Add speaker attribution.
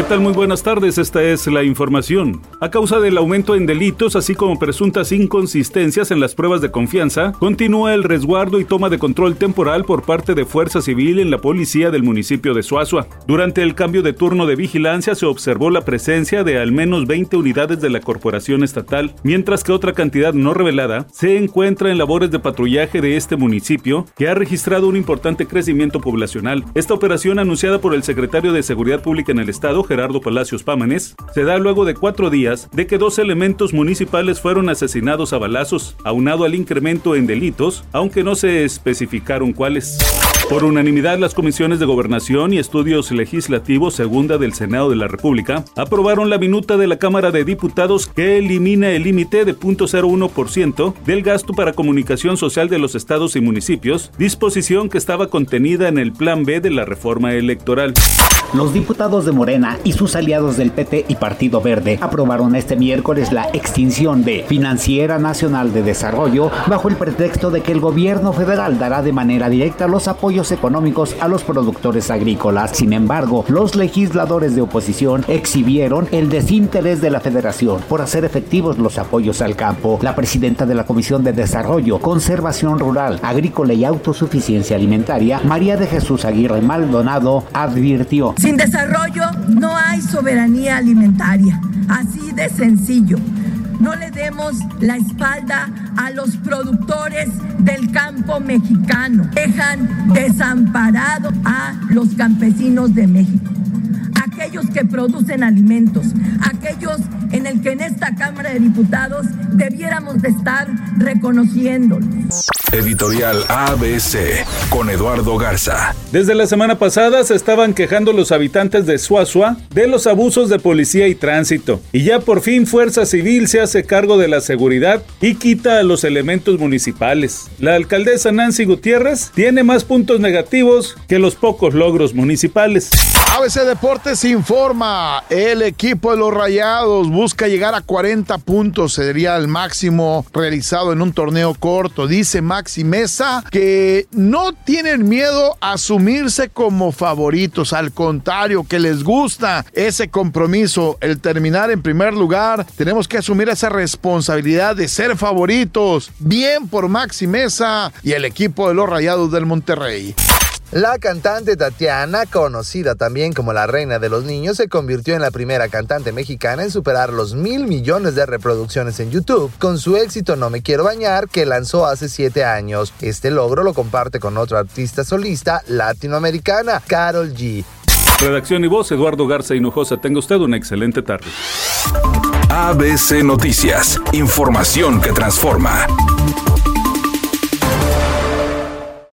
Speaker 1: ¿Qué tal? Muy buenas tardes, esta es la información. A causa del aumento en delitos, así como presuntas inconsistencias en las pruebas de confianza, continúa el resguardo y toma de control temporal por parte de Fuerza Civil en la policía del municipio de Suazua. Durante el cambio de turno de vigilancia se observó la presencia de al menos 20 unidades de la corporación estatal, mientras que otra cantidad no revelada se encuentra en labores de patrullaje de este municipio, que ha registrado un importante crecimiento poblacional. Esta operación anunciada por el secretario de Seguridad Pública en el Estado, Gerardo Palacios Pámanes, se da luego de cuatro días de que dos elementos municipales fueron asesinados a balazos, aunado al incremento en delitos, aunque no se especificaron cuáles. Por unanimidad, las comisiones de Gobernación y Estudios Legislativos Segunda del Senado de la República aprobaron la minuta de la Cámara de Diputados que elimina el límite de 0.01% del gasto para comunicación social de los estados y municipios, disposición que estaba contenida en el Plan B de la reforma electoral.
Speaker 2: Los diputados de Morena y sus aliados del PT y Partido Verde aprobaron este miércoles la extinción de Financiera Nacional de Desarrollo bajo el pretexto de que el gobierno federal dará de manera directa los apoyos económicos a los productores agrícolas. Sin embargo, los legisladores de oposición exhibieron el desinterés de la federación por hacer efectivos los apoyos al campo. La presidenta de la Comisión de Desarrollo, Conservación Rural, Agrícola y Autosuficiencia Alimentaria, María de Jesús Aguirre Maldonado, advirtió
Speaker 3: sin desarrollo no hay soberanía alimentaria. Así de sencillo. No le demos la espalda a los productores del campo mexicano. Dejan desamparado a los campesinos de México. Aquellos que producen alimentos, aquellos en el que en esta Cámara de Diputados debiéramos de estar reconociéndolos.
Speaker 4: Editorial ABC con Eduardo Garza.
Speaker 1: Desde la semana pasada se estaban quejando los habitantes de Suazua de los abusos de policía y tránsito. Y ya por fin Fuerza Civil se hace cargo de la seguridad y quita a los elementos municipales. La alcaldesa Nancy Gutiérrez tiene más puntos negativos que los pocos logros municipales.
Speaker 5: ABC Deportes informa, el equipo de los Rayados busca llegar a 40 puntos, sería el máximo realizado en un torneo corto. Dice Maxi Mesa que no tienen miedo a asumirse como favoritos, al contrario, que les gusta ese compromiso, el terminar en primer lugar. Tenemos que asumir esa responsabilidad de ser favoritos. Bien por Maxi Mesa y el equipo de los Rayados del Monterrey.
Speaker 6: La cantante Tatiana, conocida también como la reina de los niños, se convirtió en la primera cantante mexicana en superar los mil millones de reproducciones en YouTube con su éxito No me quiero bañar que lanzó hace siete años. Este logro lo comparte con otra artista solista latinoamericana, Carol G.
Speaker 1: Redacción y voz, Eduardo Garza Hinojosa. Tenga usted una excelente tarde.
Speaker 4: ABC Noticias, información que transforma.